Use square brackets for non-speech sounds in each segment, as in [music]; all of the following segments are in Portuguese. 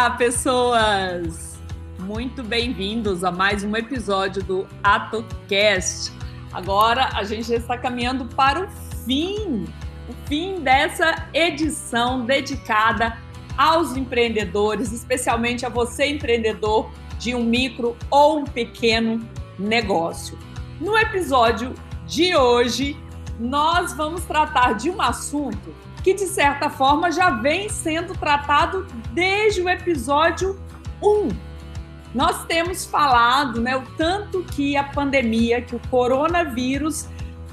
Olá, pessoas! Muito bem-vindos a mais um episódio do AtoCast. Agora a gente já está caminhando para o fim, o fim dessa edição dedicada aos empreendedores, especialmente a você empreendedor de um micro ou um pequeno negócio. No episódio de hoje, nós vamos tratar de um assunto que, de certa forma, já vem sendo tratado desde o episódio 1. Nós temos falado né, o tanto que a pandemia, que o coronavírus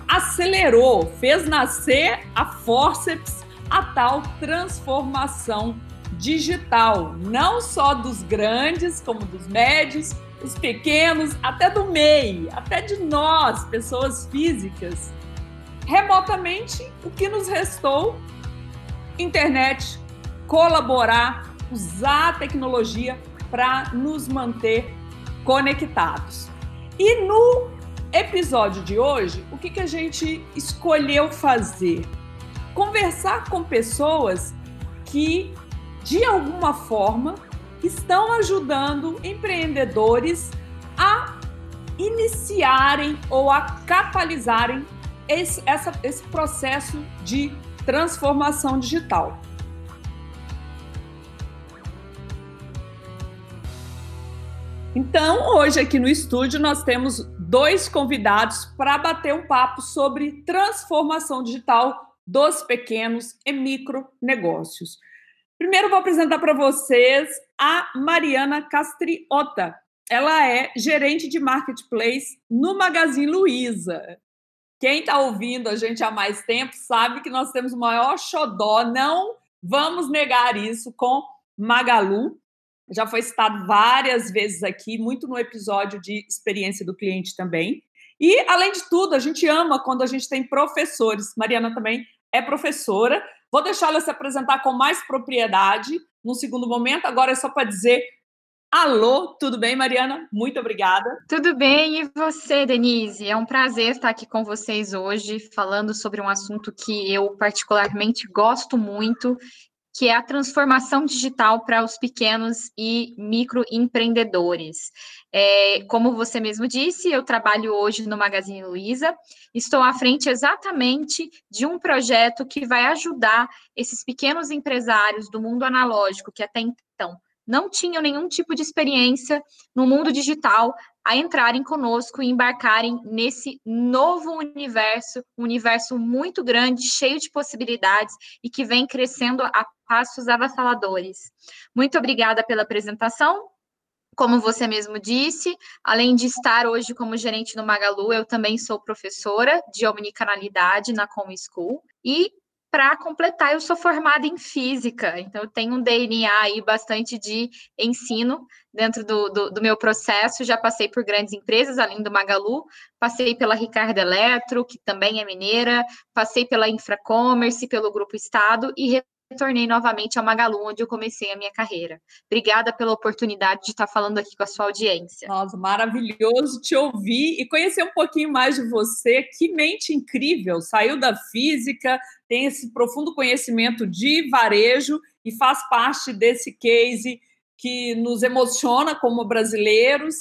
acelerou, fez nascer a forceps, a tal transformação digital, não só dos grandes, como dos médios, os pequenos, até do MEI, até de nós, pessoas físicas. Remotamente, o que nos restou? Internet, colaborar, usar a tecnologia para nos manter conectados. E no episódio de hoje, o que, que a gente escolheu fazer? Conversar com pessoas que, de alguma forma, estão ajudando empreendedores a iniciarem ou a catalisarem esse, essa, esse processo de transformação digital. Então, hoje aqui no estúdio nós temos dois convidados para bater um papo sobre transformação digital dos pequenos e micro negócios. Primeiro vou apresentar para vocês a Mariana Castriota. Ela é gerente de marketplace no Magazine Luiza. Quem está ouvindo a gente há mais tempo sabe que nós temos o maior xodó, não vamos negar isso, com Magalu. Já foi citado várias vezes aqui, muito no episódio de experiência do cliente também. E, além de tudo, a gente ama quando a gente tem professores. Mariana também é professora. Vou deixá-la se apresentar com mais propriedade no segundo momento. Agora é só para dizer Alô, tudo bem, Mariana? Muito obrigada. Tudo bem, e você, Denise? É um prazer estar aqui com vocês hoje, falando sobre um assunto que eu particularmente gosto muito, que é a transformação digital para os pequenos e microempreendedores. É, como você mesmo disse, eu trabalho hoje no Magazine Luiza, estou à frente exatamente de um projeto que vai ajudar esses pequenos empresários do mundo analógico, que até então não tinham nenhum tipo de experiência no mundo digital a entrarem conosco e embarcarem nesse novo universo, um universo muito grande, cheio de possibilidades e que vem crescendo a passos avassaladores. Muito obrigada pela apresentação. Como você mesmo disse, além de estar hoje como gerente no Magalu, eu também sou professora de omnicanalidade na Com School e para completar, eu sou formada em física, então eu tenho um DNA aí bastante de ensino dentro do, do, do, meu processo. Já passei por grandes empresas, além do Magalu, passei pela Ricardo Eletro, que também é mineira, passei pela Infracommerce, pelo Grupo Estado e retornei novamente ao Magalu, onde eu comecei a minha carreira. Obrigada pela oportunidade de estar falando aqui com a sua audiência. Nossa, maravilhoso te ouvir e conhecer um pouquinho mais de você. Que mente incrível! Saiu da física, tem esse profundo conhecimento de varejo e faz parte desse case que nos emociona como brasileiros,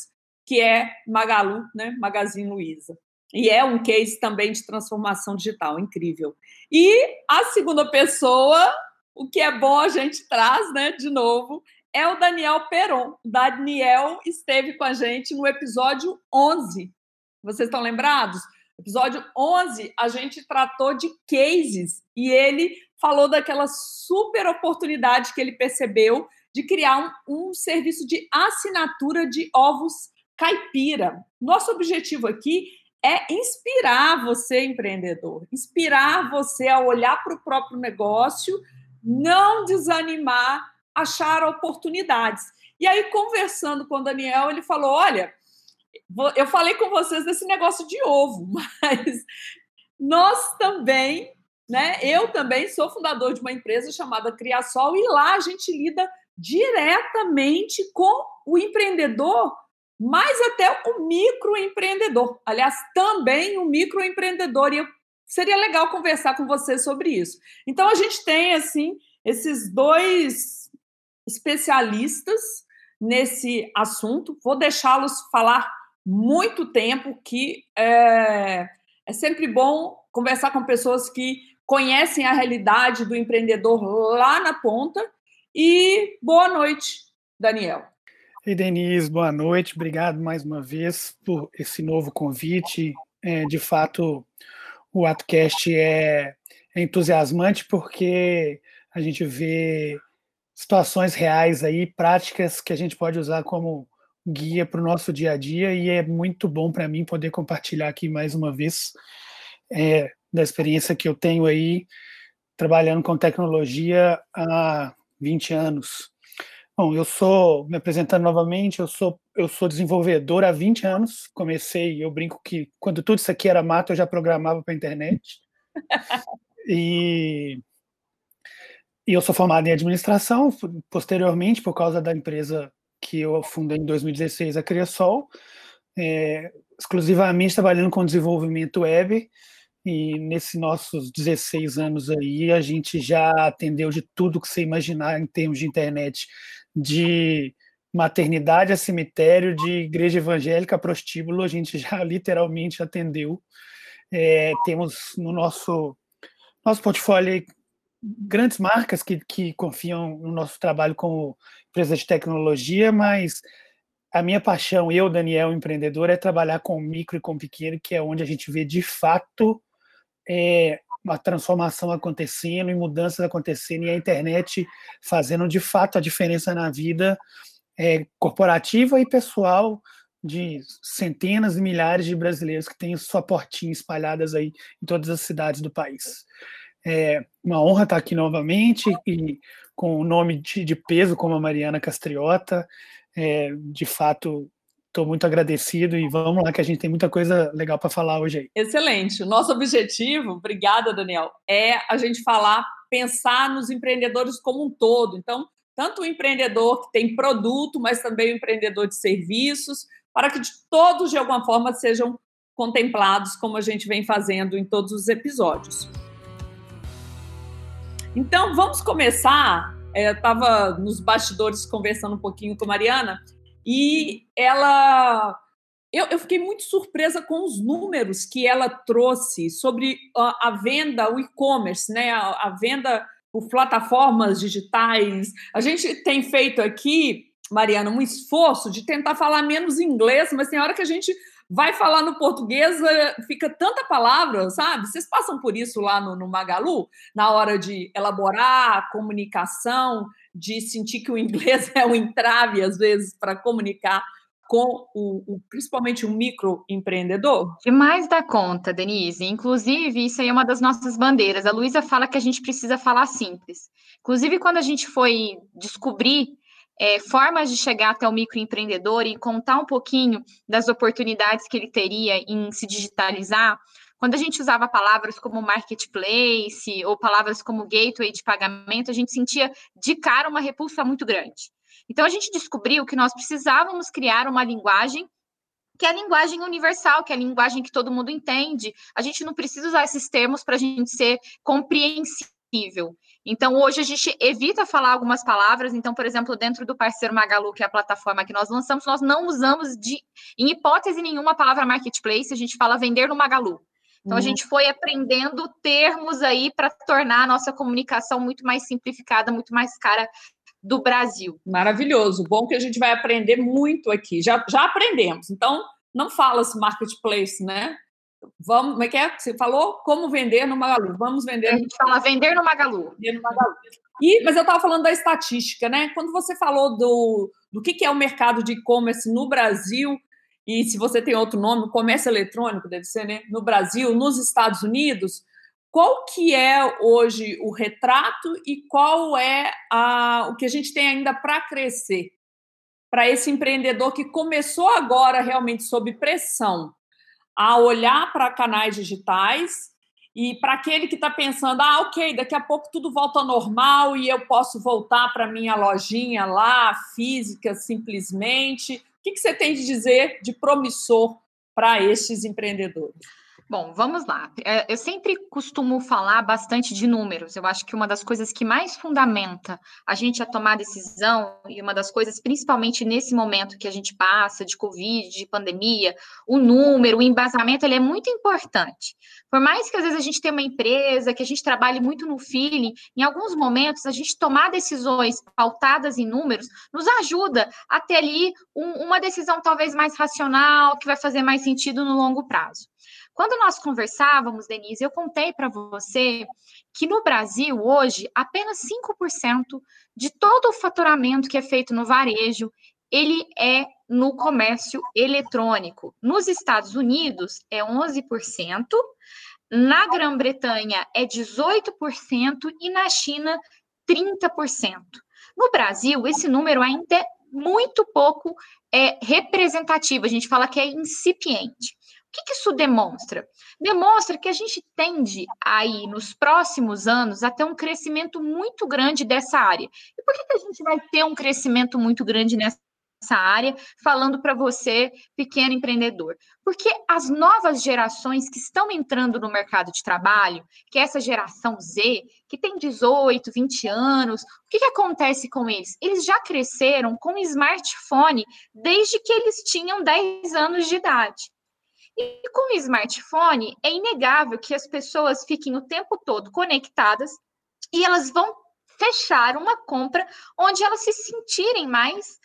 que é Magalu, né? Magazine Luiza. E é um case também de transformação digital, incrível. E a segunda pessoa o que é bom a gente traz, né, de novo, é o Daniel Peron. Daniel esteve com a gente no episódio 11. Vocês estão lembrados? Episódio 11, a gente tratou de cases e ele falou daquela super oportunidade que ele percebeu de criar um, um serviço de assinatura de ovos caipira. Nosso objetivo aqui é inspirar você, empreendedor, inspirar você a olhar para o próprio negócio não desanimar, achar oportunidades. E aí, conversando com o Daniel, ele falou: Olha, eu falei com vocês desse negócio de ovo, [laughs] mas nós também, né? Eu também sou fundador de uma empresa chamada Criasol, e lá a gente lida diretamente com o empreendedor, mas até o microempreendedor. Aliás, também o microempreendedor. E eu seria legal conversar com você sobre isso. Então a gente tem assim esses dois especialistas nesse assunto. Vou deixá-los falar muito tempo, que é, é sempre bom conversar com pessoas que conhecem a realidade do empreendedor lá na ponta. E boa noite, Daniel. E Denise, boa noite. Obrigado mais uma vez por esse novo convite. É, de fato, o AtoCast é, é entusiasmante porque a gente vê situações reais aí, práticas que a gente pode usar como guia para o nosso dia a dia e é muito bom para mim poder compartilhar aqui mais uma vez é, da experiência que eu tenho aí trabalhando com tecnologia há 20 anos. Bom, eu sou, me apresentando novamente, eu sou, eu sou desenvolvedor há 20 anos. Comecei, eu brinco que quando tudo isso aqui era mato, eu já programava para a internet. [laughs] e e eu sou formado em administração, posteriormente, por causa da empresa que eu fundei em 2016, a Criasol, é, exclusivamente trabalhando com desenvolvimento web. E nesses nossos 16 anos aí, a gente já atendeu de tudo que você imaginar em termos de internet, de maternidade a cemitério, de igreja evangélica a prostíbulo, a gente já [laughs] literalmente atendeu. É, temos no nosso nosso portfólio grandes marcas que, que confiam no nosso trabalho como empresa de tecnologia, mas a minha paixão, eu, Daniel, empreendedor, é trabalhar com micro e com pequeno, que é onde a gente vê de fato é, uma transformação acontecendo e mudanças acontecendo, e a internet fazendo de fato a diferença na vida é, corporativa e pessoal de centenas e milhares de brasileiros que têm sua portinha espalhadas aí em todas as cidades do país. É uma honra estar aqui novamente e com o nome de, de peso como a Mariana Castriota. É, de fato, estou muito agradecido e vamos lá que a gente tem muita coisa legal para falar hoje aí. Excelente. O nosso objetivo, obrigada, Daniel, é a gente falar, pensar nos empreendedores como um todo. Então, tanto o empreendedor que tem produto, mas também o empreendedor de serviços, para que todos, de alguma forma, sejam contemplados, como a gente vem fazendo em todos os episódios. Então, vamos começar. É, eu estava nos bastidores conversando um pouquinho com a Mariana e ela. Eu, eu fiquei muito surpresa com os números que ela trouxe sobre a, a venda, o e-commerce, né? A, a venda por plataformas digitais. A gente tem feito aqui, Mariana, um esforço de tentar falar menos inglês, mas tem hora que a gente vai falar no português, eh, fica tanta palavra, sabe? Vocês passam por isso lá no, no Magalu, na hora de elaborar a comunicação, de sentir que o inglês [laughs] é um entrave, às vezes, para comunicar com o, o, principalmente o microempreendedor? Demais da conta, Denise. Inclusive, isso aí é uma das nossas bandeiras. A Luísa fala que a gente precisa falar simples. Inclusive, quando a gente foi descobrir é, formas de chegar até o microempreendedor e contar um pouquinho das oportunidades que ele teria em se digitalizar, quando a gente usava palavras como marketplace ou palavras como gateway de pagamento, a gente sentia de cara uma repulsa muito grande. Então a gente descobriu que nós precisávamos criar uma linguagem que é a linguagem universal, que é a linguagem que todo mundo entende. A gente não precisa usar esses termos para a gente ser compreensível. Então, hoje a gente evita falar algumas palavras. Então, por exemplo, dentro do parceiro Magalu, que é a plataforma que nós lançamos, nós não usamos de, em hipótese nenhuma, a palavra marketplace, a gente fala vender no Magalu. Então, a gente foi aprendendo termos aí para tornar a nossa comunicação muito mais simplificada, muito mais cara do Brasil. Maravilhoso. Bom que a gente vai aprender muito aqui. Já, já aprendemos. Então, não fala-se marketplace, né? Vamos, como é que é? Você falou como vender no Magalu. Vamos vender. A gente fala vender no Magalu. Vender no Magalu. E, mas eu estava falando da estatística, né? Quando você falou do, do que, que é o mercado de e-commerce no Brasil, e se você tem outro nome, comércio eletrônico deve ser, né? No Brasil, nos Estados Unidos, qual que é hoje o retrato e qual é a, o que a gente tem ainda para crescer? Para esse empreendedor que começou agora realmente sob pressão a olhar para canais digitais e para aquele que está pensando, ah, ok, daqui a pouco tudo volta ao normal e eu posso voltar para minha lojinha lá, física, simplesmente. Que, que você tem de dizer de promissor para estes empreendedores? Bom, vamos lá. É, eu sempre costumo falar bastante de números. Eu acho que uma das coisas que mais fundamenta a gente a tomar decisão, e uma das coisas, principalmente nesse momento que a gente passa de Covid, de pandemia, o número, o embasamento, ele é muito importante. Por mais que às vezes a gente tenha uma empresa, que a gente trabalhe muito no feeling, em alguns momentos a gente tomar decisões pautadas em números nos ajuda a ter ali um, uma decisão talvez mais racional, que vai fazer mais sentido no longo prazo. Quando nós conversávamos, Denise, eu contei para você que no Brasil, hoje, apenas 5% de todo o faturamento que é feito no varejo, ele é no comércio eletrônico. Nos Estados Unidos, é 11%, na Grã-Bretanha, é 18% e na China, 30%. No Brasil, esse número ainda é muito pouco é, representativo, a gente fala que é incipiente que, que isso demonstra? Demonstra que a gente tende aí, nos próximos anos, a ter um crescimento muito grande dessa área. E por que, que a gente vai ter um crescimento muito grande nessa área, falando para você, pequeno empreendedor? Porque as novas gerações que estão entrando no mercado de trabalho, que é essa geração Z, que tem 18, 20 anos, o que, que acontece com eles? Eles já cresceram com smartphone desde que eles tinham 10 anos de idade. E com o smartphone, é inegável que as pessoas fiquem o tempo todo conectadas e elas vão fechar uma compra onde elas se sentirem mais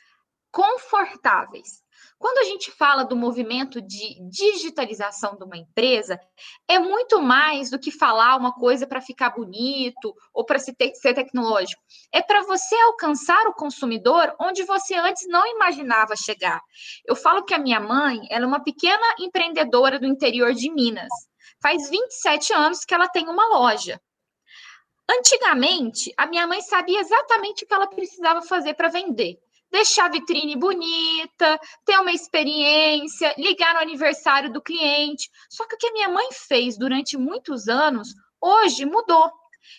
confortáveis. Quando a gente fala do movimento de digitalização de uma empresa, é muito mais do que falar uma coisa para ficar bonito ou para ser tecnológico. É para você alcançar o consumidor onde você antes não imaginava chegar. Eu falo que a minha mãe ela é uma pequena empreendedora do interior de Minas. Faz 27 anos que ela tem uma loja. Antigamente, a minha mãe sabia exatamente o que ela precisava fazer para vender deixar a vitrine bonita, ter uma experiência, ligar no aniversário do cliente. Só que o que a minha mãe fez durante muitos anos, hoje mudou.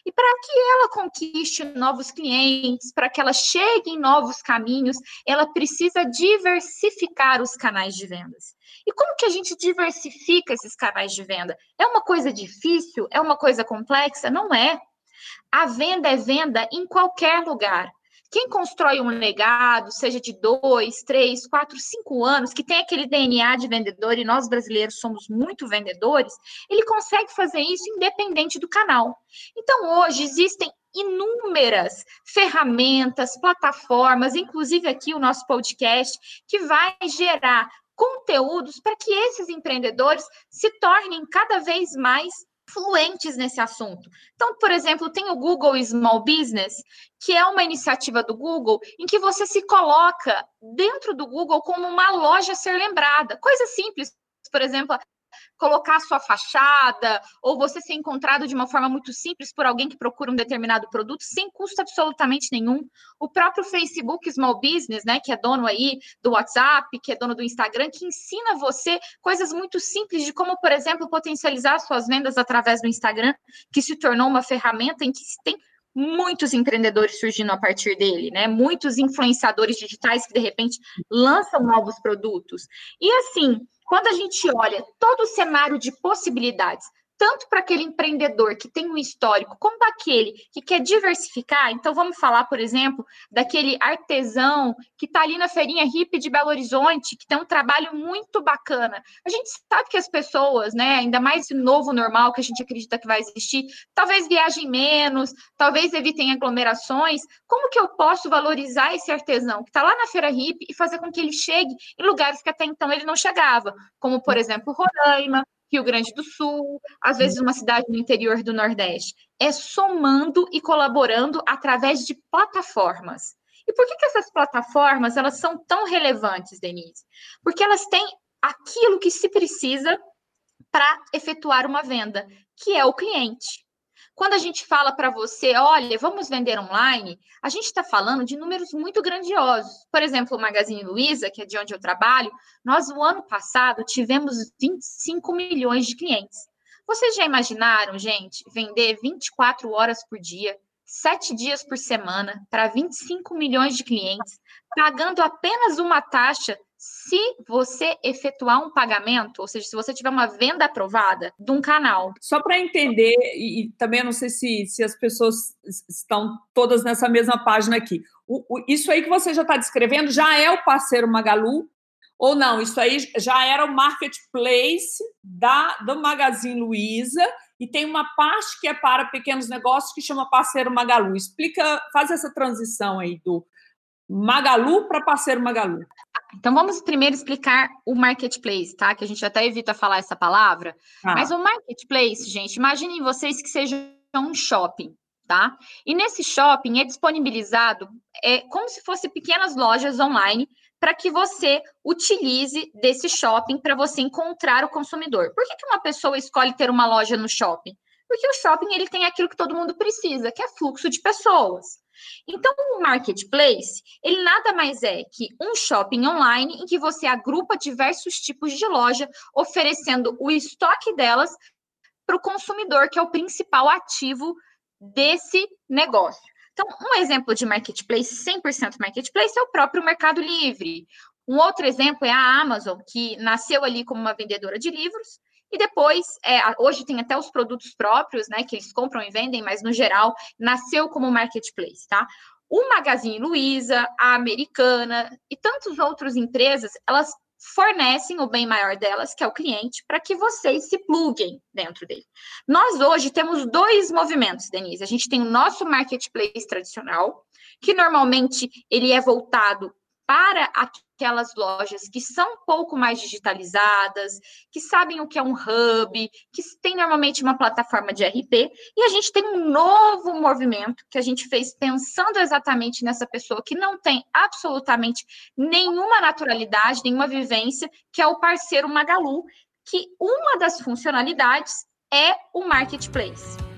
E para que ela conquiste novos clientes, para que ela chegue em novos caminhos, ela precisa diversificar os canais de vendas. E como que a gente diversifica esses canais de venda? É uma coisa difícil? É uma coisa complexa? Não é. A venda é venda em qualquer lugar. Quem constrói um legado, seja de dois, três, quatro, cinco anos, que tem aquele DNA de vendedor, e nós brasileiros somos muito vendedores, ele consegue fazer isso independente do canal. Então, hoje, existem inúmeras ferramentas, plataformas, inclusive aqui o nosso podcast, que vai gerar conteúdos para que esses empreendedores se tornem cada vez mais fluentes nesse assunto. Então, por exemplo, tem o Google Small Business, que é uma iniciativa do Google em que você se coloca dentro do Google como uma loja a ser lembrada. Coisa simples, por exemplo, colocar sua fachada, ou você ser encontrado de uma forma muito simples por alguém que procura um determinado produto, sem custo absolutamente nenhum. O próprio Facebook Small Business, né, que é dono aí do WhatsApp, que é dono do Instagram, que ensina você coisas muito simples de como, por exemplo, potencializar suas vendas através do Instagram, que se tornou uma ferramenta em que se tem muitos empreendedores surgindo a partir dele, né? Muitos influenciadores digitais que de repente lançam novos produtos. E assim, quando a gente olha todo o cenário de possibilidades, tanto para aquele empreendedor que tem um histórico, como para aquele que quer diversificar. Então, vamos falar, por exemplo, daquele artesão que está ali na feirinha hippie de Belo Horizonte, que tem um trabalho muito bacana. A gente sabe que as pessoas, né, ainda mais esse novo normal que a gente acredita que vai existir, talvez viajem menos, talvez evitem aglomerações. Como que eu posso valorizar esse artesão que está lá na feira hippie e fazer com que ele chegue em lugares que até então ele não chegava, como, por exemplo, Roraima, Rio Grande do Sul, às vezes uma cidade no interior do Nordeste. É somando e colaborando através de plataformas. E por que, que essas plataformas elas são tão relevantes, Denise? Porque elas têm aquilo que se precisa para efetuar uma venda, que é o cliente. Quando a gente fala para você, olha, vamos vender online, a gente está falando de números muito grandiosos. Por exemplo, o Magazine Luiza, que é de onde eu trabalho, nós no ano passado tivemos 25 milhões de clientes. Vocês já imaginaram, gente, vender 24 horas por dia, sete dias por semana, para 25 milhões de clientes, pagando apenas uma taxa se você efetuar um pagamento, ou seja, se você tiver uma venda aprovada de um canal. Só para entender, e, e, também não sei se, se as pessoas estão todas nessa mesma página aqui. O, o, isso aí que você já está descrevendo já é o parceiro Magalu, ou não? Isso aí já era o marketplace da, do Magazine Luiza e tem uma parte que é para pequenos negócios que chama parceiro Magalu. Explica, faz essa transição aí do Magalu para parceiro Magalu. Então vamos primeiro explicar o marketplace, tá? Que a gente até evita falar essa palavra. Ah. Mas o marketplace, gente, imaginem vocês que seja um shopping, tá? E nesse shopping é disponibilizado é como se fosse pequenas lojas online para que você utilize desse shopping para você encontrar o consumidor. Por que, que uma pessoa escolhe ter uma loja no shopping? Porque o shopping ele tem aquilo que todo mundo precisa, que é fluxo de pessoas. Então, o marketplace, ele nada mais é que um shopping online em que você agrupa diversos tipos de loja, oferecendo o estoque delas para o consumidor, que é o principal ativo desse negócio. Então, um exemplo de marketplace, 100% marketplace, é o próprio Mercado Livre. Um outro exemplo é a Amazon, que nasceu ali como uma vendedora de livros, e depois, é, hoje tem até os produtos próprios, né, que eles compram e vendem, mas no geral nasceu como marketplace, tá? O Magazine Luiza, a Americana e tantas outras empresas, elas fornecem o bem maior delas, que é o cliente, para que vocês se pluguem dentro dele. Nós hoje temos dois movimentos, Denise. A gente tem o nosso marketplace tradicional, que normalmente ele é voltado para aquelas lojas que são um pouco mais digitalizadas, que sabem o que é um hub, que tem normalmente uma plataforma de RP, e a gente tem um novo movimento que a gente fez pensando exatamente nessa pessoa que não tem absolutamente nenhuma naturalidade, nenhuma vivência, que é o parceiro Magalu, que uma das funcionalidades é o marketplace.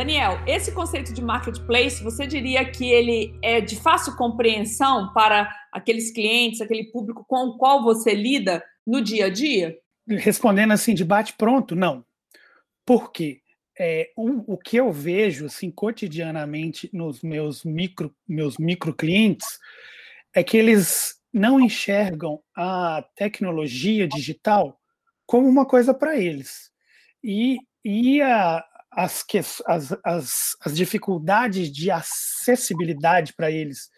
Daniel, esse conceito de marketplace, você diria que ele é de fácil compreensão para aqueles clientes, aquele público com o qual você lida no dia a dia? Respondendo assim, de bate-pronto, não. Por quê? É, um, o que eu vejo assim, cotidianamente nos meus micro, meus micro clientes é que eles não enxergam a tecnologia digital como uma coisa para eles. E, e a, as, as, as, as dificuldades de acessibilidade para eles,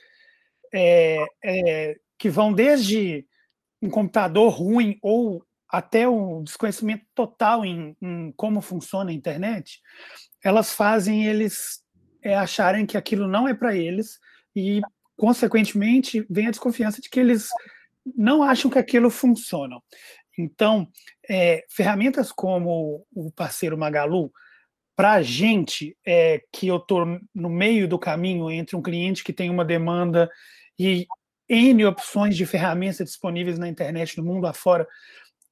é, é, que vão desde um computador ruim ou até o desconhecimento total em, em como funciona a internet, elas fazem eles é, acharem que aquilo não é para eles e, consequentemente, vem a desconfiança de que eles não acham que aquilo funciona. Então, é, ferramentas como o parceiro Magalu, para a gente, é, que eu estou no meio do caminho entre um cliente que tem uma demanda e N opções de ferramentas disponíveis na internet no mundo afora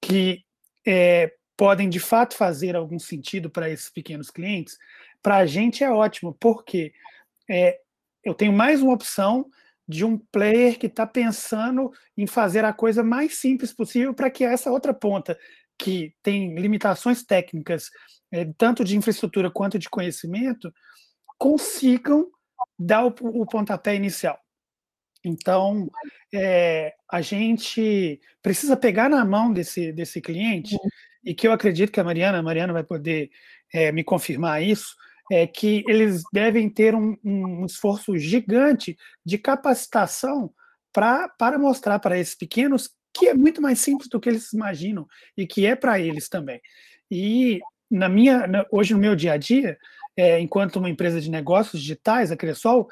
que é, podem de fato fazer algum sentido para esses pequenos clientes, para a gente é ótimo, porque é, eu tenho mais uma opção de um player que está pensando em fazer a coisa mais simples possível para que essa outra ponta, que tem limitações técnicas é, tanto de infraestrutura quanto de conhecimento, consigam dar o, o pontapé inicial. Então, é, a gente precisa pegar na mão desse, desse cliente, uhum. e que eu acredito que a Mariana, a Mariana vai poder é, me confirmar isso, é que eles devem ter um, um esforço gigante de capacitação pra, para mostrar para esses pequenos que é muito mais simples do que eles imaginam e que é para eles também. E na minha, na, hoje no meu dia a dia, é, enquanto uma empresa de negócios digitais, a Cressol,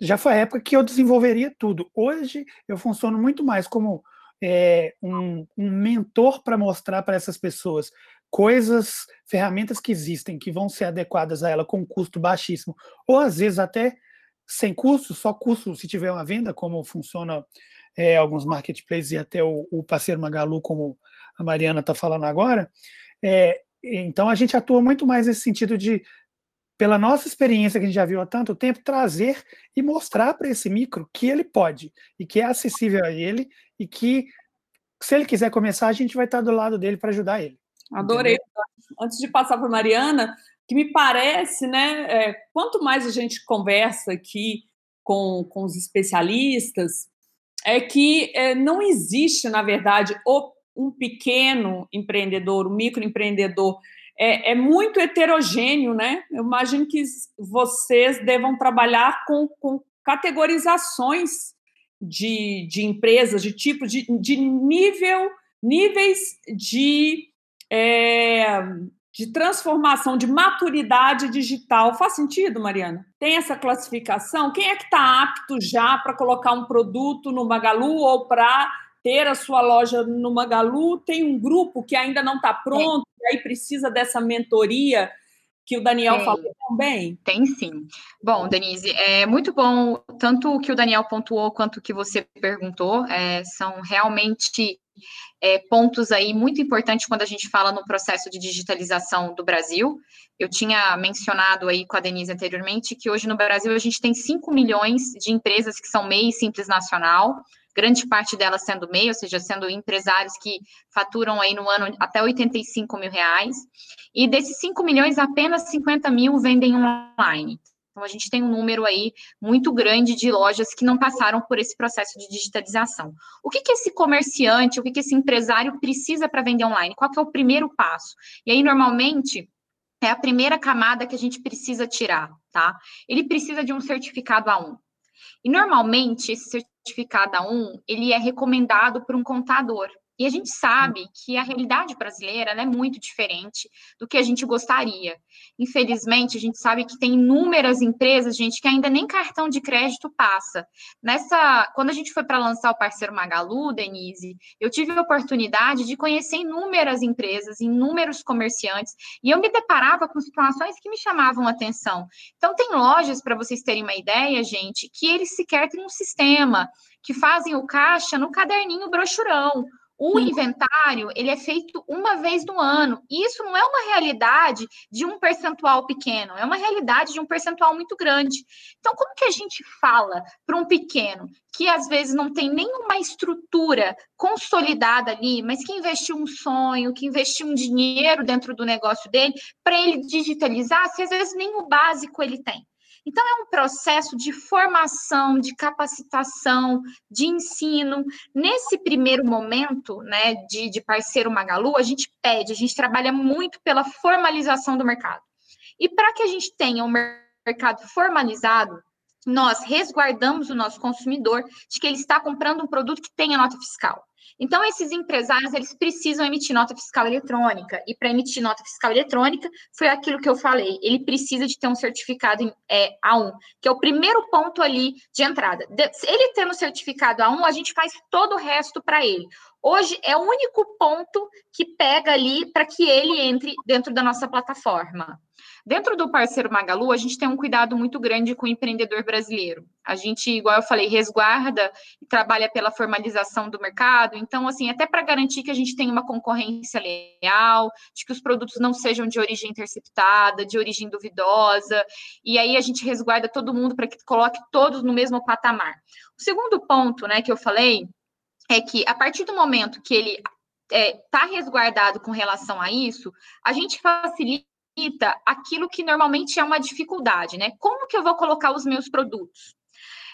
já foi a época que eu desenvolveria tudo. Hoje eu funciono muito mais como é, um, um mentor para mostrar para essas pessoas coisas, ferramentas que existem, que vão ser adequadas a ela com custo baixíssimo, ou às vezes até sem custo, só custo se tiver uma venda, como funciona é, alguns marketplaces e até o, o parceiro Magalu, como a Mariana está falando agora. É, então a gente atua muito mais nesse sentido de, pela nossa experiência que a gente já viu há tanto tempo, trazer e mostrar para esse micro que ele pode e que é acessível a ele e que se ele quiser começar, a gente vai estar do lado dele para ajudar ele. Adorei. Entendeu? Antes de passar para Mariana, que me parece, né? É, quanto mais a gente conversa aqui com, com os especialistas, é que é, não existe, na verdade, o, um pequeno empreendedor, um microempreendedor. É, é muito heterogêneo, né? Eu imagino que vocês devam trabalhar com, com categorizações de, de empresas, de tipo, de, de nível, níveis de, é, de transformação, de maturidade digital. Faz sentido, Mariana? Tem essa classificação? Quem é que está apto já para colocar um produto no Magalu ou para ter a sua loja no Magalu? Tem um grupo que ainda não está pronto, é. e aí precisa dessa mentoria que o Daniel tem, falou também? Tem sim. Bom, Denise, é muito bom tanto o que o Daniel pontuou quanto o que você perguntou. É, são realmente é, pontos aí muito importantes quando a gente fala no processo de digitalização do Brasil. Eu tinha mencionado aí com a Denise anteriormente que hoje no Brasil a gente tem 5 milhões de empresas que são MEI Simples Nacional, grande parte delas sendo MEI, ou seja, sendo empresários que faturam aí no ano até 85 mil reais, e desses 5 milhões, apenas 50 mil vendem online. Então, a gente tem um número aí muito grande de lojas que não passaram por esse processo de digitalização. O que, que esse comerciante, o que, que esse empresário precisa para vender online? Qual é o primeiro passo? E aí, normalmente, é a primeira camada que a gente precisa tirar, tá? Ele precisa de um certificado A1. E normalmente esse certificado A1, ele é recomendado por um contador. E a gente sabe que a realidade brasileira é muito diferente do que a gente gostaria. Infelizmente, a gente sabe que tem inúmeras empresas, gente, que ainda nem cartão de crédito passa. Nessa, quando a gente foi para lançar o parceiro Magalu, Denise, eu tive a oportunidade de conhecer inúmeras empresas, inúmeros comerciantes, e eu me deparava com situações que me chamavam a atenção. Então, tem lojas, para vocês terem uma ideia, gente, que eles sequer têm um sistema, que fazem o caixa no caderninho brochurão. O inventário, ele é feito uma vez no ano. E isso não é uma realidade de um percentual pequeno, é uma realidade de um percentual muito grande. Então, como que a gente fala para um pequeno que às vezes não tem nenhuma estrutura consolidada ali, mas que investiu um sonho, que investiu um dinheiro dentro do negócio dele, para ele digitalizar, se às vezes nem o básico ele tem? Então, é um processo de formação, de capacitação, de ensino. Nesse primeiro momento, né, de, de parceiro Magalu, a gente pede, a gente trabalha muito pela formalização do mercado. E para que a gente tenha um mercado formalizado, nós resguardamos o nosso consumidor de que ele está comprando um produto que tenha nota fiscal. Então, esses empresários, eles precisam emitir nota fiscal eletrônica. E para emitir nota fiscal eletrônica, foi aquilo que eu falei. Ele precisa de ter um certificado é, A1, que é o primeiro ponto ali de entrada. Ele tendo o certificado A1, a gente faz todo o resto para ele. Hoje é o único ponto que pega ali para que ele entre dentro da nossa plataforma. Dentro do parceiro Magalu, a gente tem um cuidado muito grande com o empreendedor brasileiro. A gente, igual eu falei, resguarda e trabalha pela formalização do mercado. Então, assim, até para garantir que a gente tenha uma concorrência leal, de que os produtos não sejam de origem interceptada, de origem duvidosa. E aí a gente resguarda todo mundo para que coloque todos no mesmo patamar. O segundo ponto, né, que eu falei, é que a partir do momento que ele está é, tá resguardado com relação a isso, a gente facilita aquilo que normalmente é uma dificuldade, né? Como que eu vou colocar os meus produtos?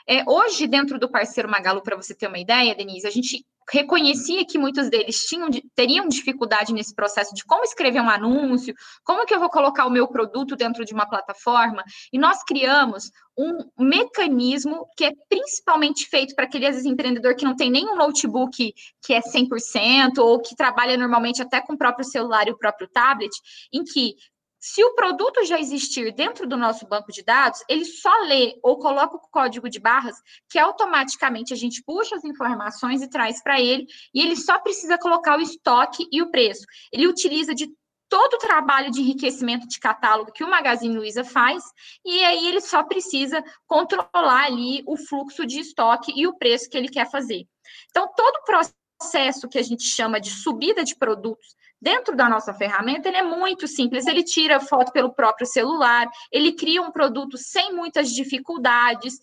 É, hoje, dentro do parceiro Magalu, para você ter uma ideia, Denise, a gente reconhecia que muitos deles tinham, teriam dificuldade nesse processo de como escrever um anúncio, como que eu vou colocar o meu produto dentro de uma plataforma, e nós criamos um mecanismo que é principalmente feito para aquele empreendedor que não tem nenhum notebook que é 100% ou que trabalha normalmente até com o próprio celular e o próprio tablet, em que se o produto já existir dentro do nosso banco de dados, ele só lê ou coloca o código de barras, que automaticamente a gente puxa as informações e traz para ele, e ele só precisa colocar o estoque e o preço. Ele utiliza de todo o trabalho de enriquecimento de catálogo que o Magazine Luiza faz, e aí ele só precisa controlar ali o fluxo de estoque e o preço que ele quer fazer. Então, todo o processo que a gente chama de subida de produtos Dentro da nossa ferramenta, ele é muito simples. Ele tira foto pelo próprio celular, ele cria um produto sem muitas dificuldades.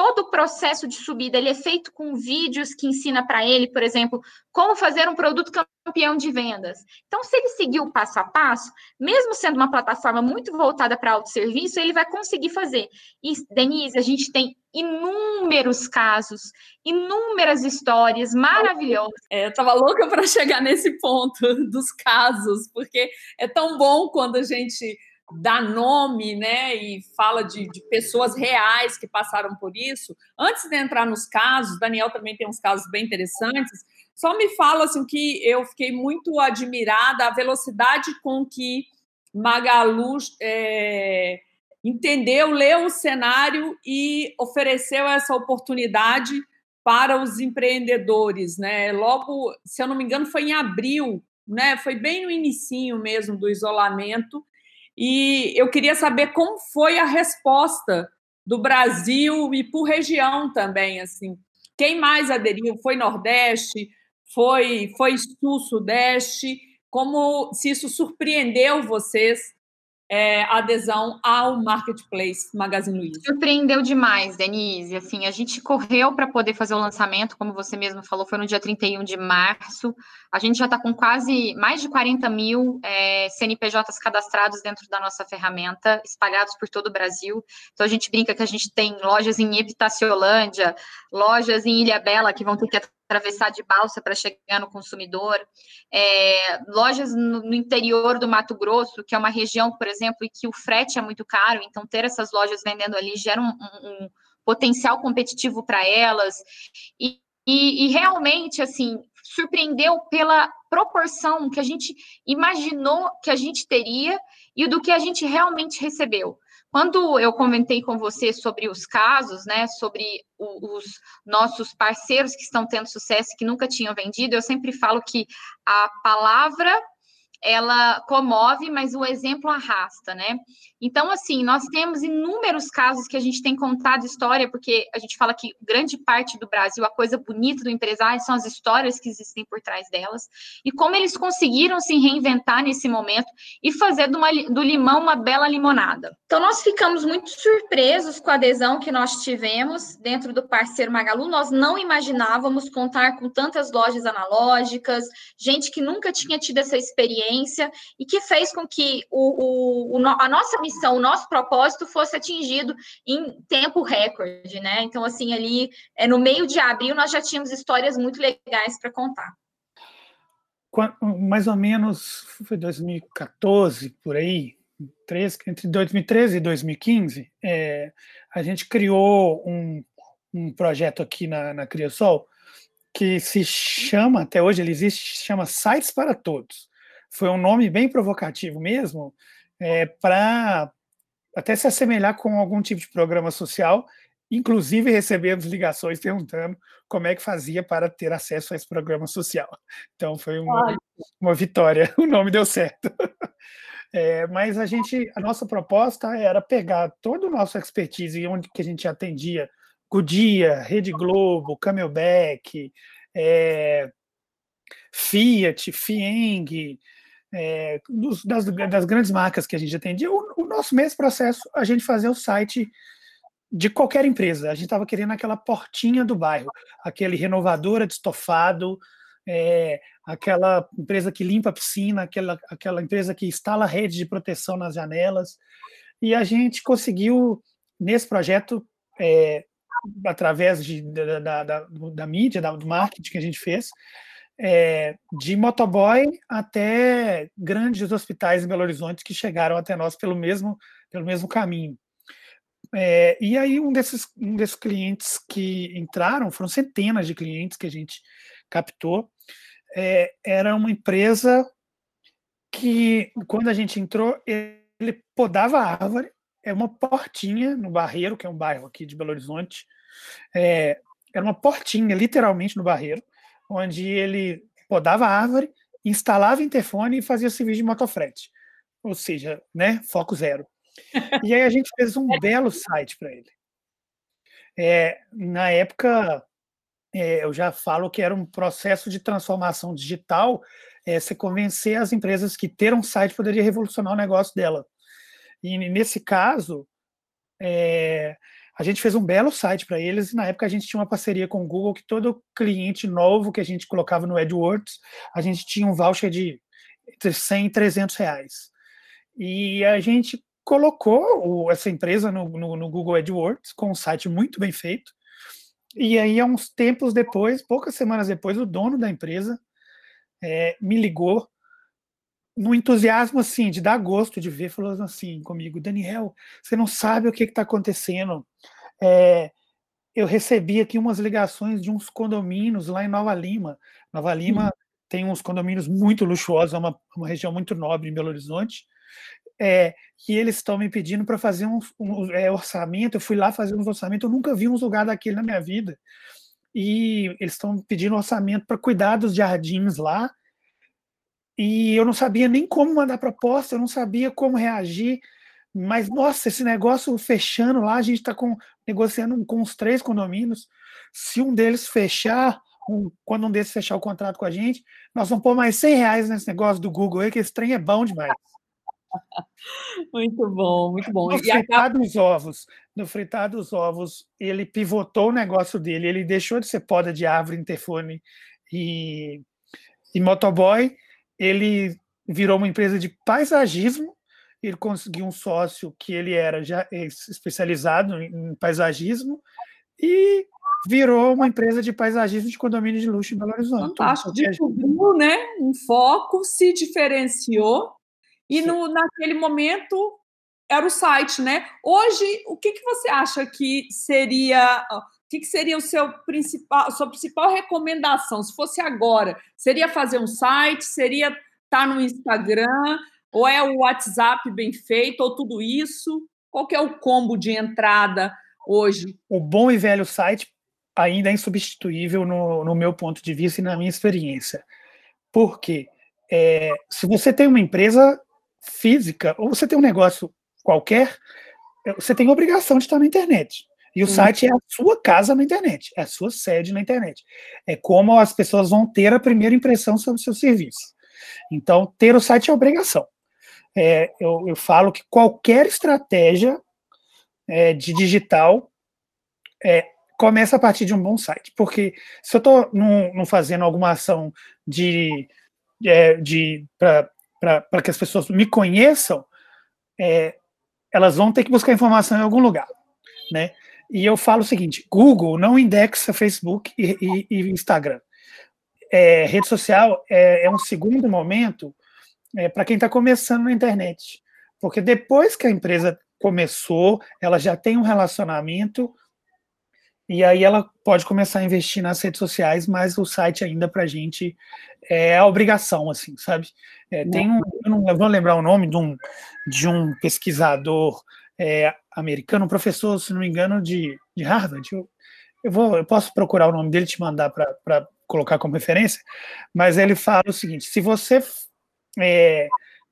Todo o processo de subida ele é feito com vídeos que ensina para ele, por exemplo, como fazer um produto campeão de vendas. Então, se ele seguir o passo a passo, mesmo sendo uma plataforma muito voltada para autosserviço, ele vai conseguir fazer. E, Denise, a gente tem inúmeros casos, inúmeras histórias maravilhosas. É, eu estava louca para chegar nesse ponto [laughs] dos casos, porque é tão bom quando a gente dá nome, né, e fala de, de, pessoas reais que passaram por isso. Antes de entrar nos casos, Daniel também tem uns casos bem interessantes. Só me fala assim que eu fiquei muito admirada a velocidade com que Magalu é, entendeu, leu o cenário e ofereceu essa oportunidade para os empreendedores, né? Logo, se eu não me engano, foi em abril, né? Foi bem no inicinho mesmo do isolamento e eu queria saber como foi a resposta do Brasil e por região também, assim. Quem mais aderiu? Foi Nordeste? Foi foi Sul-Sudeste? Como se isso surpreendeu vocês é, adesão ao marketplace Magazine Luiza. Surpreendeu demais, Denise. Assim, a gente correu para poder fazer o lançamento, como você mesmo falou, foi no dia 31 de março. A gente já está com quase mais de 40 mil é, CNPJs cadastrados dentro da nossa ferramenta, espalhados por todo o Brasil. Então a gente brinca que a gente tem lojas em Epitaciolândia, lojas em Ilha Bela que vão ter que atravessar de balsa para chegar no consumidor, é, lojas no, no, interior do Mato Grosso, que é uma região, por exemplo, em que o frete é muito caro, então ter essas lojas vendendo ali gera um, um, um potencial competitivo para elas, e, e, e realmente, assim, surpreendeu pela proporção que a gente imaginou que a gente teria e do que a gente realmente recebeu. Quando eu comentei com você sobre os casos, né, sobre o, os nossos parceiros que estão tendo sucesso, que nunca tinham vendido, eu sempre falo que a palavra ela comove, mas o exemplo arrasta, né? Então, assim, nós temos inúmeros casos que a gente tem contado história, porque a gente fala que grande parte do Brasil, a coisa bonita do empresário são as histórias que existem por trás delas, e como eles conseguiram se reinventar nesse momento e fazer do, uma, do limão uma bela limonada. Então, nós ficamos muito surpresos com a adesão que nós tivemos dentro do parceiro Magalu. Nós não imaginávamos contar com tantas lojas analógicas, gente que nunca tinha tido essa experiência experiência e que fez com que o, o, a nossa missão, o nosso propósito fosse atingido em tempo recorde, né? Então, assim, ali é, no meio de abril, nós já tínhamos histórias muito legais para contar. Mais ou menos foi 2014, por aí, entre 2013 e 2015, é, a gente criou um, um projeto aqui na, na Criasol que se chama, até hoje ele existe, chama Sites para Todos foi um nome bem provocativo mesmo, é, para até se assemelhar com algum tipo de programa social. Inclusive, recebemos ligações perguntando como é que fazia para ter acesso a esse programa social. Então, foi uma, uma vitória, [laughs] o nome deu certo. É, mas a gente, a nossa proposta era pegar todo o nosso expertise onde que a gente atendia Goodyear, Rede Globo, Camelback, é, Fiat, Fieng, é, dos, das, das, grandes marcas que a gente atendia, o, o, nosso mesmo processo, a gente fazia o site de qualquer empresa. A gente estava querendo aquela portinha do bairro, aquele renovadora de estofado, é, aquela empresa que limpa a piscina, aquela, aquela empresa que instala rede de proteção nas janelas. E a gente conseguiu, nesse projeto, é, através de, da, da, da, da mídia, do marketing que a gente fez, é, de motoboy até grandes hospitais em Belo Horizonte que chegaram até nós pelo mesmo, pelo mesmo caminho. É, e aí um desses, um desses clientes que entraram, foram centenas de clientes que a gente captou, é, era uma empresa que, quando a gente entrou, ele podava a árvore, é uma portinha no Barreiro, que é um bairro aqui de Belo Horizonte, é, era uma portinha, literalmente, no Barreiro, onde ele podava a árvore, instalava interfone e fazia serviço de motofrete. Ou seja, né, foco zero. E aí a gente fez um [laughs] belo site para ele. É, na época, é, eu já falo que era um processo de transformação digital, é, você convencer as empresas que ter um site poderia revolucionar o negócio dela. E nesse caso, é, a gente fez um belo site para eles, e na época a gente tinha uma parceria com o Google, que todo cliente novo que a gente colocava no AdWords, a gente tinha um voucher de entre 100 e 300 reais. E a gente colocou o, essa empresa no, no, no, Google AdWords, com um site muito bem feito. E aí, há uns tempos depois, poucas semanas depois, o dono da empresa é, me ligou no entusiasmo assim de dar gosto de ver, falou assim comigo, Daniel, você não sabe o que está acontecendo. É, eu recebi aqui umas ligações de uns condomínios lá em Nova Lima. Nova Lima uhum. tem uns condomínios muito luxuosos, é uma, uma região muito nobre em Belo Horizonte. É, e eles estão me pedindo para fazer um, um é, orçamento. Eu fui lá fazer um orçamento, eu nunca vi um lugar daquele na minha vida. E eles estão pedindo orçamento para cuidar dos jardins lá e eu não sabia nem como mandar proposta, eu não sabia como reagir. Mas, nossa, esse negócio fechando lá, a gente está negociando com os três condomínios. Se um deles fechar, um, quando um desses fechar o contrato com a gente, nós vamos pôr mais 100 reais nesse negócio do Google aí, que esse trem é bom demais. [laughs] Muito bom, muito bom. No e fritar dos ovos, no fritar dos ovos, ele pivotou o negócio dele, ele deixou de ser poda de árvore, interfone e, e motoboy ele virou uma empresa de paisagismo. Ele conseguiu um sócio que ele era já especializado em paisagismo e virou uma empresa de paisagismo de condomínio de luxo em Belo Horizonte. Fantástico, descobriu né, um foco, se diferenciou e no, naquele momento era o site, né? Hoje, o que, que você acha que seria que, que seria o seu principal, a sua principal recomendação? Se fosse agora, seria fazer um site, seria estar tá no Instagram, ou é o WhatsApp bem feito, ou tudo isso? Qual que é o combo de entrada hoje? O bom e velho site ainda é insubstituível no, no meu ponto de vista e na minha experiência. Por quê? É, se você tem uma empresa física, ou você tem um negócio qualquer, você tem obrigação de estar na internet. E o Sim. site é a sua casa na internet, é a sua sede na internet. É como as pessoas vão ter a primeira impressão sobre o seu serviço. Então, ter o site é obrigação. É, eu, eu, falo que qualquer estratégia é, de digital é, começa a partir de um bom site. Porque se eu estou não fazendo alguma ação de, é, de para que as pessoas me conheçam, é, elas vão ter que buscar informação em algum lugar. Né? E eu falo o seguinte: Google não indexa Facebook e, e, e Instagram. É, rede social é, é, um segundo momento é, para quem está começando na internet. Porque depois que a empresa começou, ela já tem um relacionamento e aí ela pode começar a investir nas redes sociais, mas o site ainda para a gente é a obrigação, assim, sabe? É, tem um, eu não eu vou lembrar o nome de um, de um pesquisador é, americano, um professor, se não me engano, de, de Harvard. Eu, eu, vou, eu posso procurar o nome dele e te mandar para colocar como referência, mas ele fala o seguinte: se você é,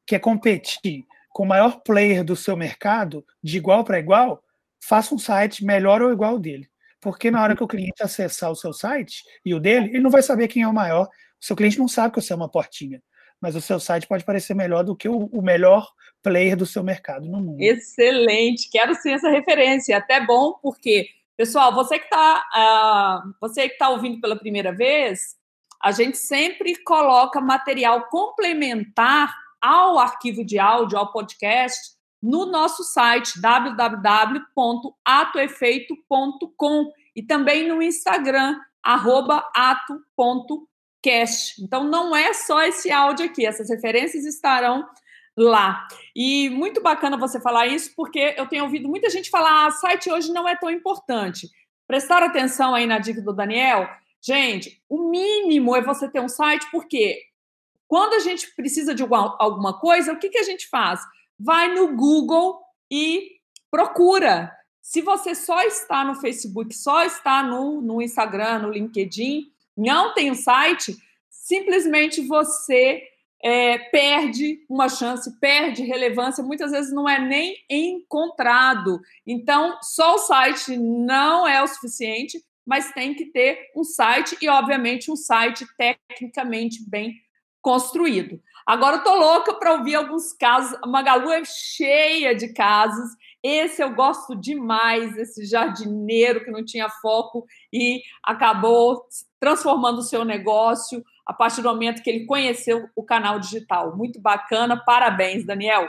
quer competir com o maior player do seu mercado, de igual para igual, faça um site melhor ou igual dele. Porque na hora que o cliente acessar o seu site e o dele, ele não vai saber quem é o maior. O seu cliente não sabe que você é uma portinha mas o seu site pode parecer melhor do que o, o melhor player do seu mercado no mundo. Excelente, quero sim essa referência. Até bom porque, pessoal, você que está uh, você que está ouvindo pela primeira vez, a gente sempre coloca material complementar ao arquivo de áudio, ao podcast, no nosso site www.atoefeito.com e também no Instagram, ato.com cast. Então, não é só esse áudio aqui, essas referências estarão lá. E muito bacana você falar isso, porque eu tenho ouvido muita gente falar: ah, site hoje não é tão importante. Prestar atenção aí na dica do Daniel. Gente, o mínimo é você ter um site, porque quando a gente precisa de alguma coisa, o que, que a gente faz? Vai no Google e procura. Se você só está no Facebook, só está no, no Instagram, no LinkedIn, não tem um site, simplesmente você é, perde uma chance, perde relevância, muitas vezes não é nem encontrado. Então, só o site não é o suficiente, mas tem que ter um site e, obviamente, um site tecnicamente bem construído. Agora eu tô louca para ouvir alguns casos. A Magalu é cheia de casos. Esse eu gosto demais, esse jardineiro que não tinha foco e acabou transformando o seu negócio a partir do momento que ele conheceu o canal digital. Muito bacana, parabéns, Daniel.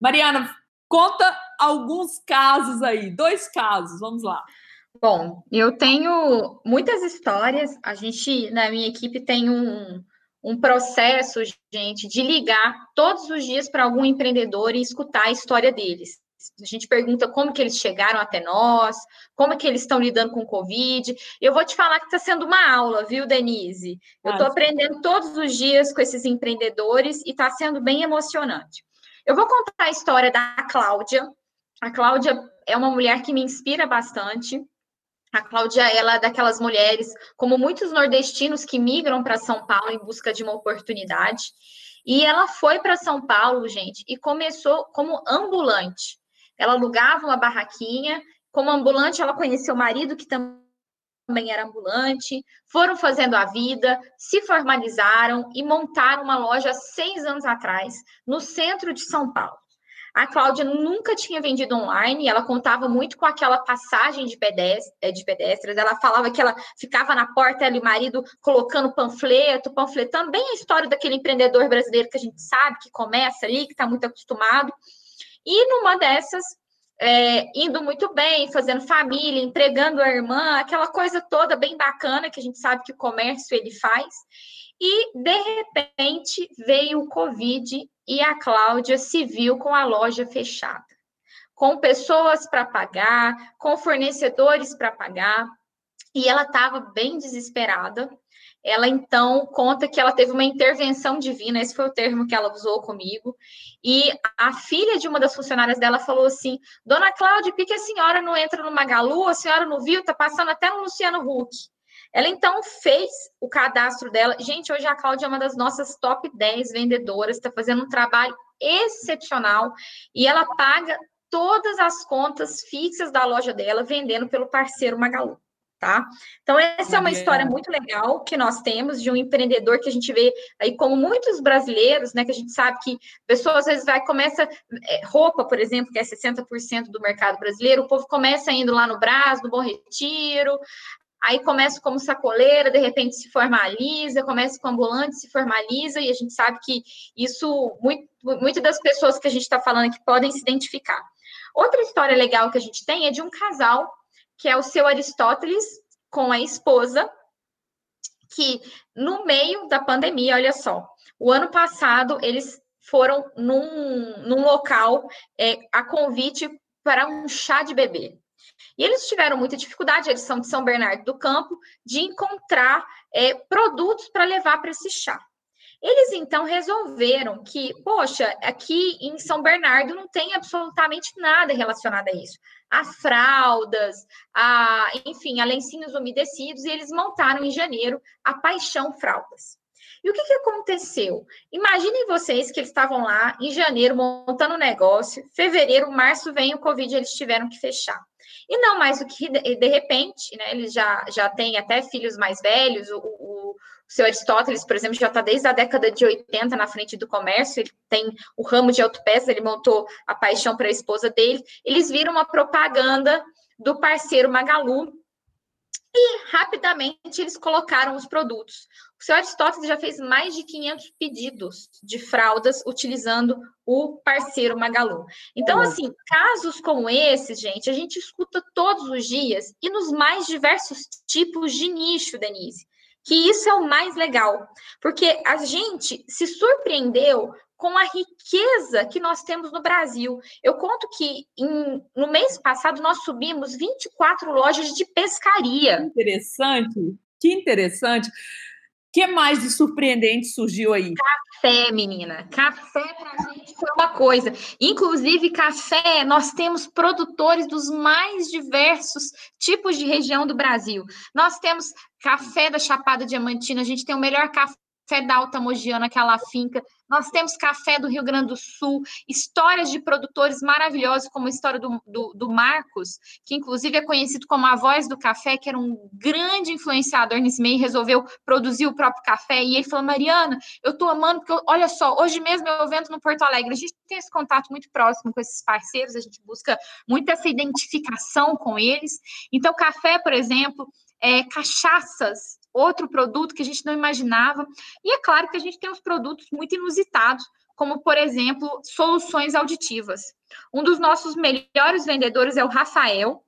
Mariana, conta alguns casos aí, dois casos, vamos lá. Bom, eu tenho muitas histórias. A gente, na minha equipe, tem um, um processo, gente, de ligar todos os dias para algum empreendedor e escutar a história deles. A gente pergunta como que eles chegaram até nós, como que eles estão lidando com o Covid. Eu vou te falar que está sendo uma aula, viu, Denise? Eu estou aprendendo todos os dias com esses empreendedores e está sendo bem emocionante. Eu vou contar a história da Cláudia. A Cláudia é uma mulher que me inspira bastante. A Cláudia, ela é daquelas mulheres, como muitos nordestinos que migram para São Paulo em busca de uma oportunidade. E ela foi para São Paulo, gente, e começou como ambulante. Ela alugava uma barraquinha. Como ambulante, ela conheceu o marido, que também era ambulante. Foram fazendo a vida, se formalizaram e montaram uma loja seis anos atrás, no centro de São Paulo. A Cláudia nunca tinha vendido online, ela contava muito com aquela passagem de, pedestres, eh, de pedestres. Ela falava que ela ficava na porta, ela e o marido colocando panfleto, panfletando, bem a história daquele empreendedor brasileiro que a gente sabe, que começa ali, que está muito acostumado. E numa dessas, é, indo muito bem, fazendo família, entregando a irmã, aquela coisa toda bem bacana que a gente sabe que o comércio ele faz. E de repente veio o Covid e a Cláudia se viu com a loja fechada, com pessoas para pagar, com fornecedores para pagar, e ela estava bem desesperada ela então conta que ela teve uma intervenção divina, esse foi o termo que ela usou comigo, e a filha de uma das funcionárias dela falou assim: Dona Cláudia, por que a senhora não entra no Magalu? A senhora não viu? Tá passando até no Luciano Huck. Ela então fez o cadastro dela. Gente, hoje a Cláudia é uma das nossas top 10 vendedoras, está fazendo um trabalho excepcional e ela paga todas as contas fixas da loja dela vendendo pelo parceiro Magalu tá? Então, essa é uma história muito legal que nós temos de um empreendedor que a gente vê aí como muitos brasileiros, né, que a gente sabe que pessoas às vezes vai, começa, é, roupa, por exemplo, que é 60% do mercado brasileiro, o povo começa indo lá no Brás, no Bom Retiro, aí começa como sacoleira, de repente se formaliza, começa com ambulante, se formaliza, e a gente sabe que isso, muito, muitas das pessoas que a gente está falando aqui podem se identificar. Outra história legal que a gente tem é de um casal que é o seu Aristóteles com a esposa, que no meio da pandemia, olha só, o ano passado eles foram num, num local é, a convite para um chá de bebê. E eles tiveram muita dificuldade, eles são de São Bernardo do Campo, de encontrar é, produtos para levar para esse chá. Eles então resolveram que, poxa, aqui em São Bernardo não tem absolutamente nada relacionado a isso. A fraldas, a, enfim, a lencinhos umedecidos, e eles montaram em janeiro a Paixão Fraldas. E o que, que aconteceu? Imaginem vocês que eles estavam lá em janeiro montando o negócio, fevereiro, março vem o Covid, eles tiveram que fechar. E não mais do que de repente, né? Eles já, já têm até filhos mais velhos, o, o, o seu Aristóteles, por exemplo, já está desde a década de 80 na frente do comércio, ele tem o ramo de autopeças, ele montou a paixão para a esposa dele. Eles viram uma propaganda do parceiro Magalu e rapidamente eles colocaram os produtos. O seu Aristóteles já fez mais de 500 pedidos de fraldas utilizando o parceiro Magalu. Então, assim, casos como esses, gente, a gente escuta todos os dias e nos mais diversos tipos de nicho, Denise que isso é o mais legal, porque a gente se surpreendeu com a riqueza que nós temos no Brasil. Eu conto que em, no mês passado nós subimos 24 lojas de pescaria. Que interessante, que interessante que mais de surpreendente surgiu aí? Café, menina. Café pra gente foi uma coisa. Inclusive, café, nós temos produtores dos mais diversos tipos de região do Brasil. Nós temos café da Chapada Diamantina, a gente tem o melhor café café da Alta Mogiana, aquela finca. Nós temos café do Rio Grande do Sul, histórias de produtores maravilhosos, como a história do, do, do, Marcos, que inclusive é conhecido como a voz do café, que era um grande influenciador nesse meio, resolveu produzir o próprio café. E ele falou: Mariana, eu tô amando, porque olha só, hoje mesmo eu vendo no Porto Alegre, a gente tem esse contato muito próximo com esses parceiros, a gente busca muito essa identificação com eles. Então, café, por exemplo, é, cachaças outro produto que a gente não imaginava. E é claro que a gente tem uns produtos muito inusitados, como, por exemplo, soluções auditivas. Um dos nossos melhores vendedores é o Rafael,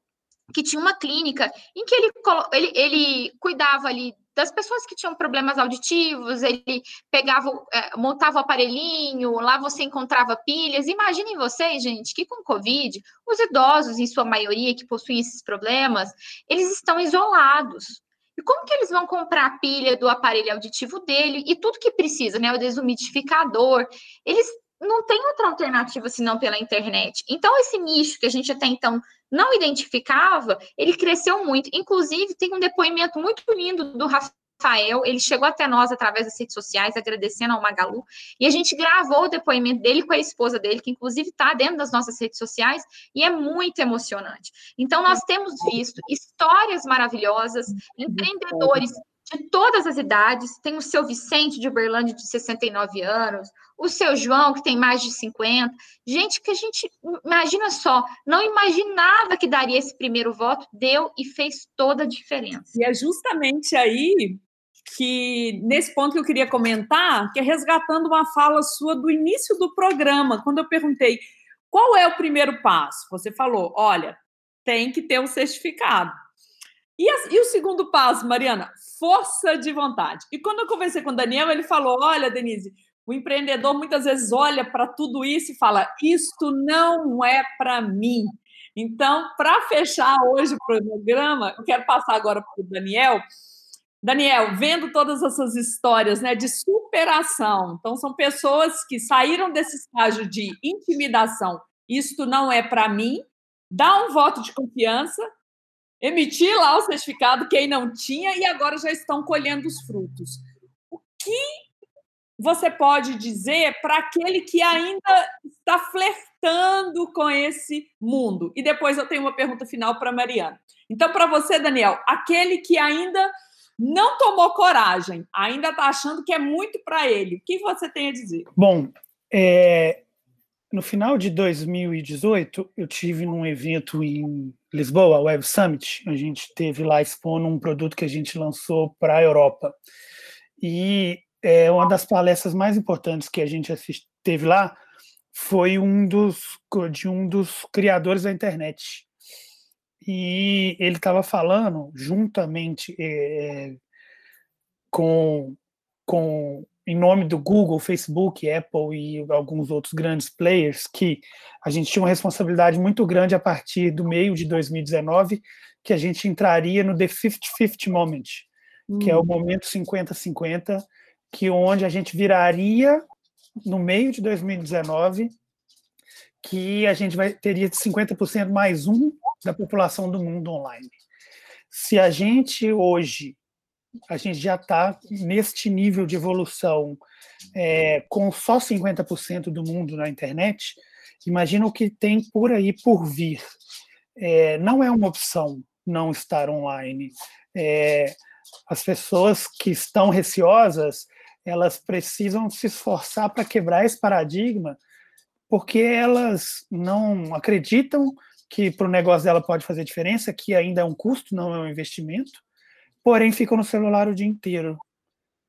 que tinha uma clínica em que ele, ele, ele cuidava ali das pessoas que tinham problemas auditivos, ele pegava, é, montava o aparelhinho, lá você encontrava pilhas. Imaginem vocês, gente, que com Covid, os idosos, em sua maioria, que possuem esses problemas, eles estão isolados. E como que eles vão comprar a pilha do aparelho auditivo dele e tudo que precisa, né? O desumidificador. Eles não têm outra alternativa senão pela internet. Então, esse nicho que a gente até então não identificava, ele cresceu muito. Inclusive, tem um depoimento muito lindo do Rafael Rafael, ele chegou até nós através das redes sociais, agradecendo ao Magalu, e a gente gravou o depoimento dele com a esposa dele, que inclusive está dentro das nossas redes sociais, e é muito emocionante. Então, nós temos visto histórias maravilhosas, empreendedores de todas as idades, tem o seu Vicente de Uberlândia, de 69 anos, o seu João, que tem mais de 50, gente que a gente, imagina só, não imaginava que daria esse primeiro voto, deu e fez toda a diferença. E é justamente aí que nesse ponto que eu queria comentar, que é resgatando uma fala sua do início do programa, quando eu perguntei qual é o primeiro passo. Você falou, olha, tem que ter um certificado. E, a, e, o segundo passo, Mariana, força de vontade. E quando eu conversei com o Daniel, ele falou: olha, Denise, o empreendedor muitas vezes olha para tudo isso e fala: isto não é para mim. Então, para fechar hoje o programa, eu quero passar agora para o Daniel Daniel, vendo todas essas histórias né, de superação, então são pessoas que saíram desse estágio de intimidação, isto não é para mim, dá um voto de confiança, emitir lá o certificado, quem não tinha, e agora já estão colhendo os frutos. O que você pode dizer para aquele que ainda está flertando com esse mundo? E depois eu tenho uma pergunta final para Mariana. Então, para você, Daniel, aquele que ainda não tomou coragem, ainda está achando que é muito para ele. O que você tem a dizer? Bom, é, no final de 2018, eu tive num evento em Lisboa, a Web Summit. A gente teve lá expondo um produto que a gente lançou para a Europa. E é, uma das palestras mais importantes que a gente teve lá foi um dos de um dos criadores da internet, e ele estava falando juntamente é, com, com em nome do Google, Facebook, Apple e alguns outros grandes players que a gente tinha uma responsabilidade muito grande a partir do meio de 2019 que a gente entraria no The 50-50 Moment, hum. que é o hum. momento 50-50, que onde a gente viraria no meio de 2019 que a gente vai teria 50% mais um da população do mundo online. Se a gente hoje, a gente já está neste nível de evolução é, com só 50% do mundo na internet, imagina o que tem por aí por vir. É, não é uma opção não estar online. É, as pessoas que estão receosas, elas precisam se esforçar para quebrar esse paradigma, porque elas não acreditam que para o negócio dela pode fazer diferença, que ainda é um custo, não é um investimento, porém ficam no celular o dia inteiro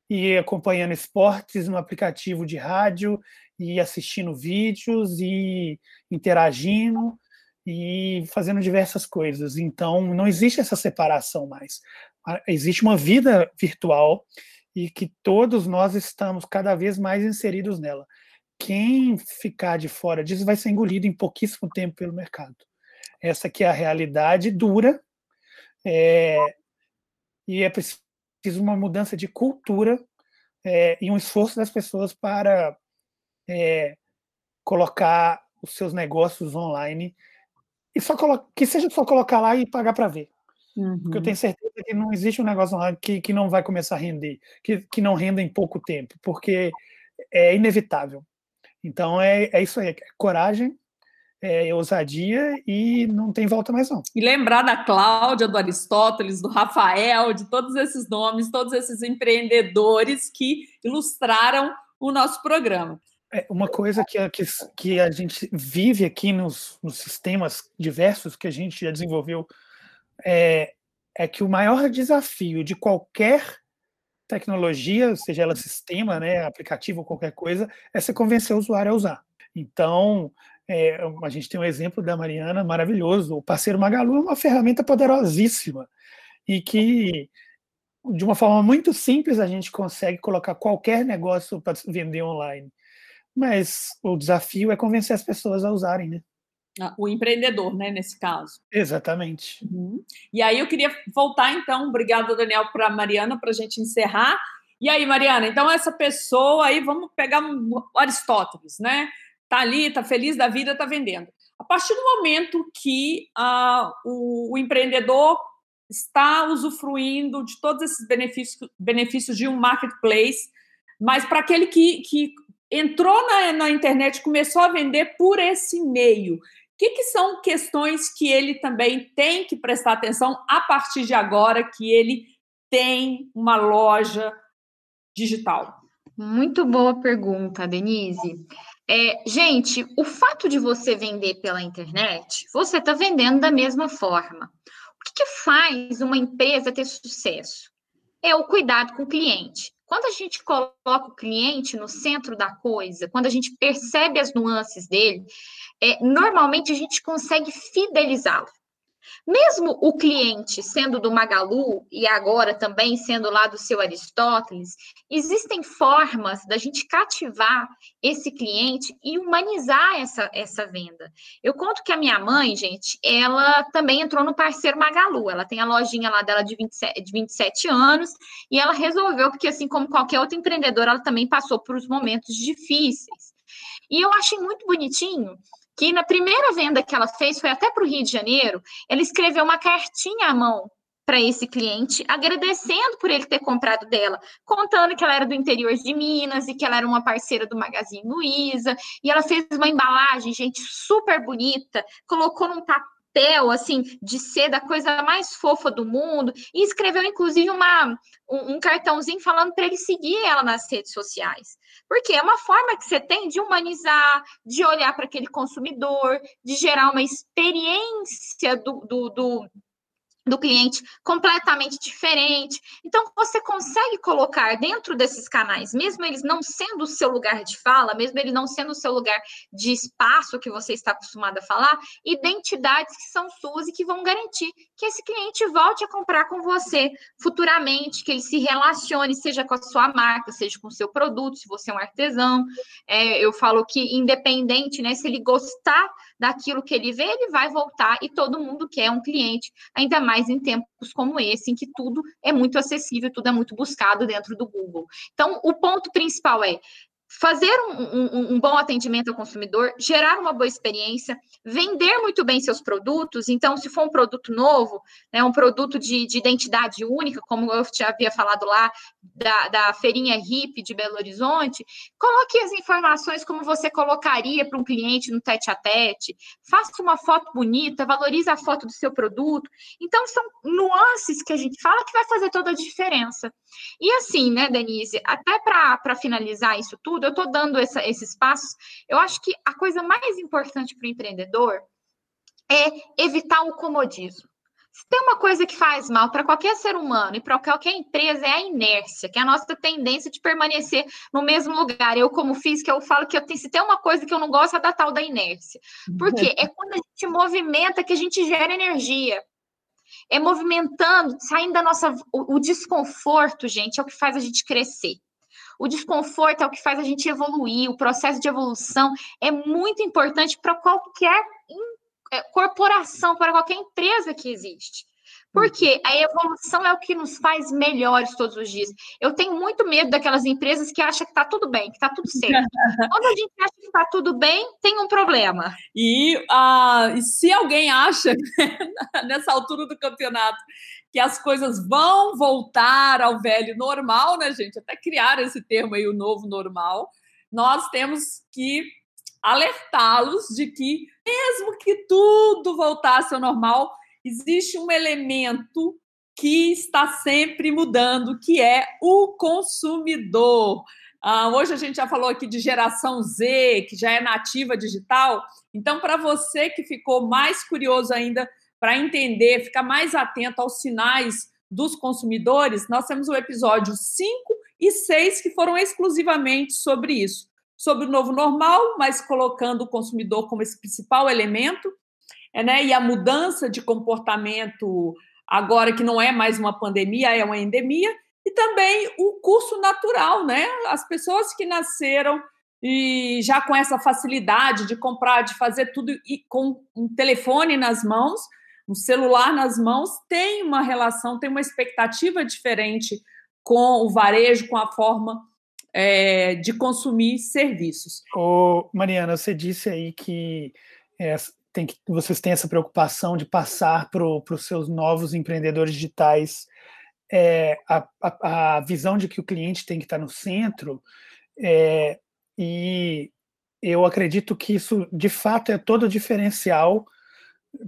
e acompanhando esportes no aplicativo de rádio e assistindo vídeos e interagindo e fazendo diversas coisas. Então, não existe essa separação mais. Existe uma vida virtual e que todos nós estamos cada vez mais inseridos nela. Quem ficar de fora disso vai ser engolido em pouquíssimo tempo pelo mercado. Essa que é a realidade dura é, e é preciso uma mudança de cultura é, e um esforço das pessoas para é, colocar os seus negócios online e só que seja só colocar lá e pagar para ver. Uhum. Porque eu uhum. tenho certeza que não existe um negócio online que, que não vai começar a render, que, que não renda em pouco tempo, porque é inevitável. Então é, é isso aí, é coragem, é ousadia e não tem volta mais não. E lembrar da Cláudia, do Aristóteles, do Rafael, de todos esses nomes, todos esses empreendedores que ilustraram o nosso programa. É uma coisa que, que, que a gente vive aqui nos, nos sistemas diversos que a gente já desenvolveu é, é que o maior desafio de qualquer tecnologia, seja ela sistema, né, aplicativo ou qualquer coisa, é se convencer o usuário a usar. Então, é, a gente tem um exemplo da Mariana maravilhoso. O parceiro Magalu é uma ferramenta poderosíssima e que, de uma forma muito simples, a gente consegue colocar qualquer negócio para vender online. Mas o desafio é convencer as pessoas a usarem, né? Ah, o empreendedor, né, nesse caso. Exatamente. Uhum. E aí eu queria voltar, então, obrigada, Daniel, para a Mariana, para a gente encerrar. E aí, Mariana, então essa pessoa aí, vamos pegar um Aristóteles, né? Tá ali, tá feliz da vida, tá vendendo. A partir do momento que uh, o, o, empreendedor está usufruindo de todos esses benefícios, benefícios de um marketplace, mas para aquele que, que entrou na, na internet, começou a vender por esse meio, que, que são questões que ele também tem que prestar atenção a partir de agora que ele tem uma loja digital? Muito boa pergunta, Denise. É, gente, o fato de você vender pela internet, você está vendendo da mesma forma. O que, que faz uma empresa ter sucesso? É o cuidado com o cliente. Quando a gente coloca o cliente no centro da coisa, quando a gente percebe as nuances dele, é, normalmente a gente consegue fidelizá-lo. Mesmo o cliente sendo do Magalu e agora também sendo lá do seu Aristóteles, existem formas da gente cativar esse cliente e humanizar essa, essa venda. Eu conto que a minha mãe, gente, ela também entrou no parceiro Magalu. Ela tem a lojinha lá dela de 27, de 27 anos e ela resolveu, porque assim como qualquer outro empreendedor, ela também passou por os momentos difíceis. E eu achei muito bonitinho que na primeira venda que ela fez, foi até para o Rio de Janeiro, ela escreveu uma cartinha à mão para esse cliente, agradecendo por ele ter comprado dela, contando que ela era do interior de Minas e que ela era uma parceira do Magazine Luiza, e ela fez uma embalagem, gente, super bonita, colocou num papel assim de seda, a coisa mais fofa do mundo, e escreveu inclusive uma, um, um cartãozinho falando para ele seguir ela nas redes sociais. Porque é uma forma que você tem de humanizar, de olhar para aquele consumidor, de gerar uma experiência do, do, do do cliente completamente diferente. Então, você consegue colocar dentro desses canais, mesmo eles não sendo o seu lugar de fala, mesmo ele não sendo o seu lugar de espaço que você está acostumado a falar, identidades que são suas e que vão garantir que esse cliente volte a comprar com você futuramente, que ele se relacione, seja com a sua marca, seja com o seu produto, se você é um artesão. É, eu falo que, independente, né, se ele gostar daquilo que ele vê, ele vai voltar e todo mundo quer um cliente, ainda mais em tempos como esse, em que tudo é muito acessível, tudo é muito buscado dentro do Google. Então, o ponto principal é fazer um, um, um, bom atendimento ao consumidor, gerar uma boa experiência, vender muito bem seus produtos. Então, se for um produto novo, né, um produto de, de identidade única, como eu já havia falado lá, da, da feirinha HIP de Belo Horizonte, coloque as informações como você colocaria para um cliente no tete a tete, faça uma foto bonita, valorize a foto do seu produto. Então, são nuances que a gente fala que vai fazer toda a diferença. E assim, né, Denise, até para finalizar isso tudo, tudo, eu estou dando essa, esses passos. Eu acho que a coisa mais importante para o empreendedor é evitar o comodismo. Se tem uma coisa que faz mal para qualquer ser humano e para qualquer empresa é a inércia, que é a nossa tendência de permanecer no mesmo lugar. Eu, como física, eu falo que eu tenho, se tem uma coisa que eu não gosto é da tal da inércia. Porque é quando a gente movimenta que a gente gera energia. É movimentando, saindo da nossa. O, o desconforto, gente, é o que faz a gente crescer. O desconforto é o que faz a gente evoluir, o processo de evolução é muito importante para qualquer é, corporação, para qualquer empresa que existe. Porque a evolução é o que nos faz melhores todos os dias. Eu tenho muito medo daquelas empresas que acham que está tudo bem, que está tudo certo. [laughs] Quando a gente acha que está tudo bem, tem um problema. E uh, se alguém acha, [laughs] nessa altura do campeonato, que as coisas vão voltar ao velho normal, né, gente? Até criar esse termo aí, o novo normal. Nós temos que alertá-los de que, mesmo que tudo voltasse ao normal, existe um elemento que está sempre mudando, que é o consumidor. Uh, hoje a gente já falou aqui de geração Z, que já é nativa digital. Então, para você que ficou mais curioso ainda para entender, ficar mais atento aos sinais dos consumidores, nós temos o episódio 5 e 6 que foram exclusivamente sobre isso. Sobre o novo normal, mas colocando o consumidor como esse principal elemento, é, né? e a mudança de comportamento agora que não é mais uma pandemia, é uma endemia, e também o curso natural, né? As pessoas que nasceram e já com essa facilidade de comprar, de fazer tudo e com um telefone nas mãos, um celular nas mãos, tem uma relação, tem uma expectativa diferente com o varejo, com a forma é, de consumir serviços. Ô, Mariana, você disse aí que, é, tem que vocês têm essa preocupação de passar para os seus novos empreendedores digitais é, a, a, a, visão de que o cliente tem que estar no centro, é, e eu acredito que isso, de fato, é todo diferencial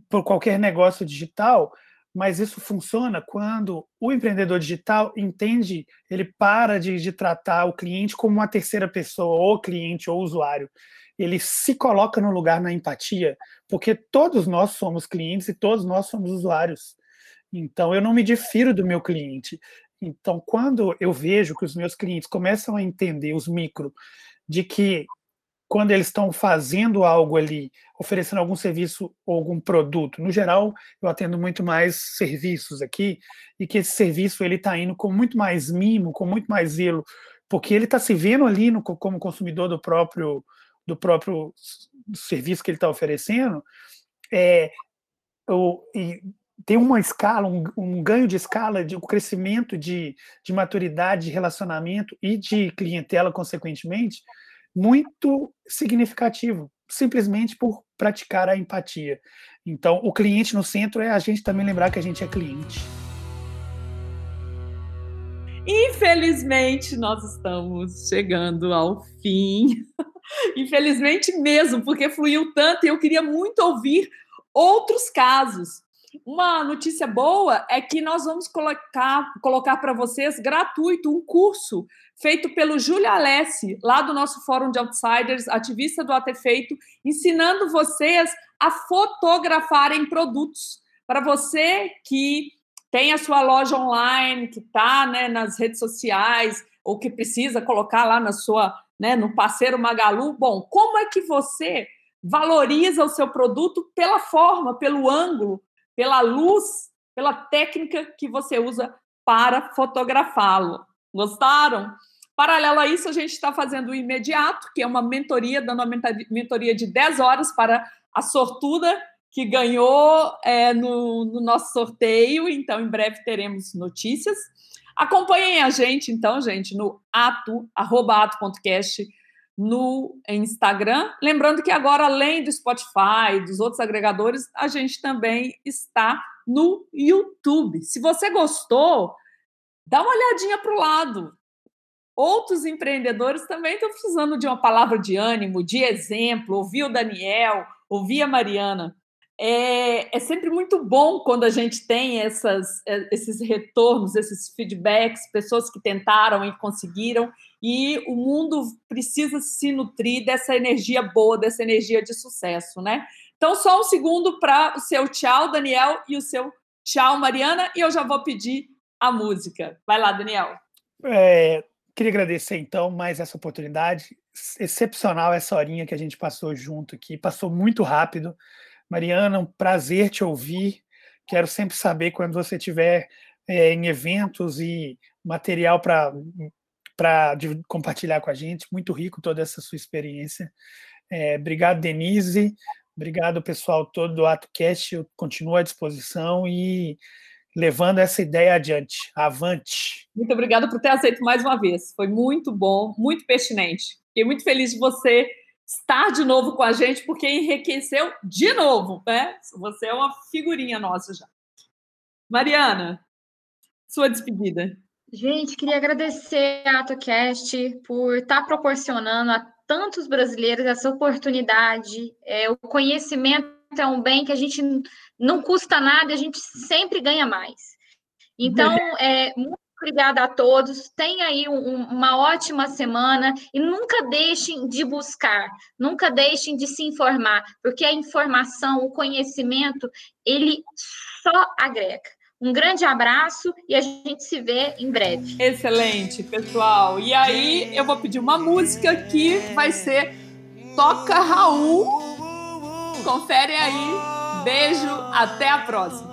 por qualquer negócio digital, mas isso funciona quando o empreendedor digital entende, ele para de, de tratar o cliente como uma terceira pessoa, ou cliente, ou usuário. Ele se coloca no lugar na empatia, porque todos nós somos clientes e todos nós somos usuários. Então, eu não me difiro do meu cliente. Então, quando eu vejo que os meus clientes começam a entender, os micro, de que quando eles estão fazendo algo ali, oferecendo algum serviço ou algum produto, no geral, eu atendo muito mais serviços aqui, e que esse serviço ele está indo com muito mais mimo, com muito mais zelo, porque ele está se vendo ali no, como consumidor do próprio do próprio serviço que ele está oferecendo, é, o, e tem uma escala, um, um, ganho de escala, de um crescimento de, de maturidade, de relacionamento e de clientela, consequentemente, muito significativo, simplesmente por praticar a empatia. Então, o cliente no centro é a gente também lembrar que a gente é cliente. Infelizmente, nós estamos chegando ao fim. [laughs] Infelizmente mesmo, porque fluiu tanto e eu queria muito ouvir outros casos. Uma notícia boa é que nós vamos colocar, colocar para vocês gratuito um curso feito pelo Júlio Alessi, lá do nosso Fórum de Outsiders, ativista do AT Feito, ensinando vocês a fotografarem produtos. Para você que tem a sua loja online, que está né, nas redes sociais, ou que precisa colocar lá na sua, né, no parceiro Magalu, bom, como é que você valoriza o seu produto pela forma, pelo ângulo, pela luz, pela técnica que você usa para fotografá-lo. Gostaram? Paralelo a isso, a gente está fazendo o imediato, que é uma mentoria, dando uma mentoria de 10 horas para a sortuda que ganhou é, no, no nosso sorteio. Então, em breve teremos notícias. Acompanhem a gente, então, gente, no ato, arroba no Instagram. Lembrando que agora, além do Spotify, dos outros agregadores, a gente também está no YouTube. Se você gostou, dá uma olhadinha para o lado. Outros empreendedores também estão precisando de uma palavra de ânimo, de exemplo. Ouvir o Daniel, ouvir a Mariana. É, é, sempre muito bom quando a gente tem essas, é, esses retornos, esses feedbacks, pessoas que tentaram e conseguiram, e o mundo precisa se nutrir dessa energia boa, dessa energia de sucesso, né? Então, só um segundo para o seu tchau, Daniel, e o seu tchau, Mariana, e eu já vou pedir a música. Vai lá, Daniel. É, queria agradecer, então, mais essa oportunidade. Excepcional essa horinha que a gente passou junto aqui, passou muito rápido. Mariana, um prazer te ouvir. Quero sempre saber quando você estiver é, em eventos e material para compartilhar com a gente. Muito rico toda essa sua experiência. É, obrigado, Denise. Obrigado, pessoal todo do AtoCast. Eu continuo à disposição e levando essa ideia adiante. Avante. Muito obrigada por ter aceito mais uma vez. Foi muito bom, muito pertinente. Fiquei muito feliz de você estar de novo com a gente, porque enriqueceu de novo, né? Você é uma figurinha nossa já. Mariana. sua despedida. Gente, queria agradecer a AtoCast por estar tá proporcionando a tantos brasileiros essa oportunidade. É, o conhecimento é um bem que a gente não custa nada, a gente sempre ganha mais. Então, é, muito obrigada a todos. Tenha aí um, uma ótima semana e nunca deixem de buscar, nunca deixem de se informar, porque a informação, o conhecimento, ele só agrega. Um grande abraço e a gente se vê em breve. Excelente, pessoal. E aí eu vou pedir uma música que vai ser Toca Raul. Confere aí. Beijo, até a próxima.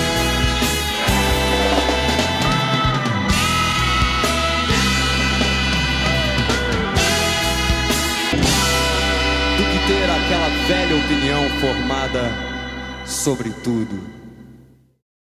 Velha opinião formada sobre tudo.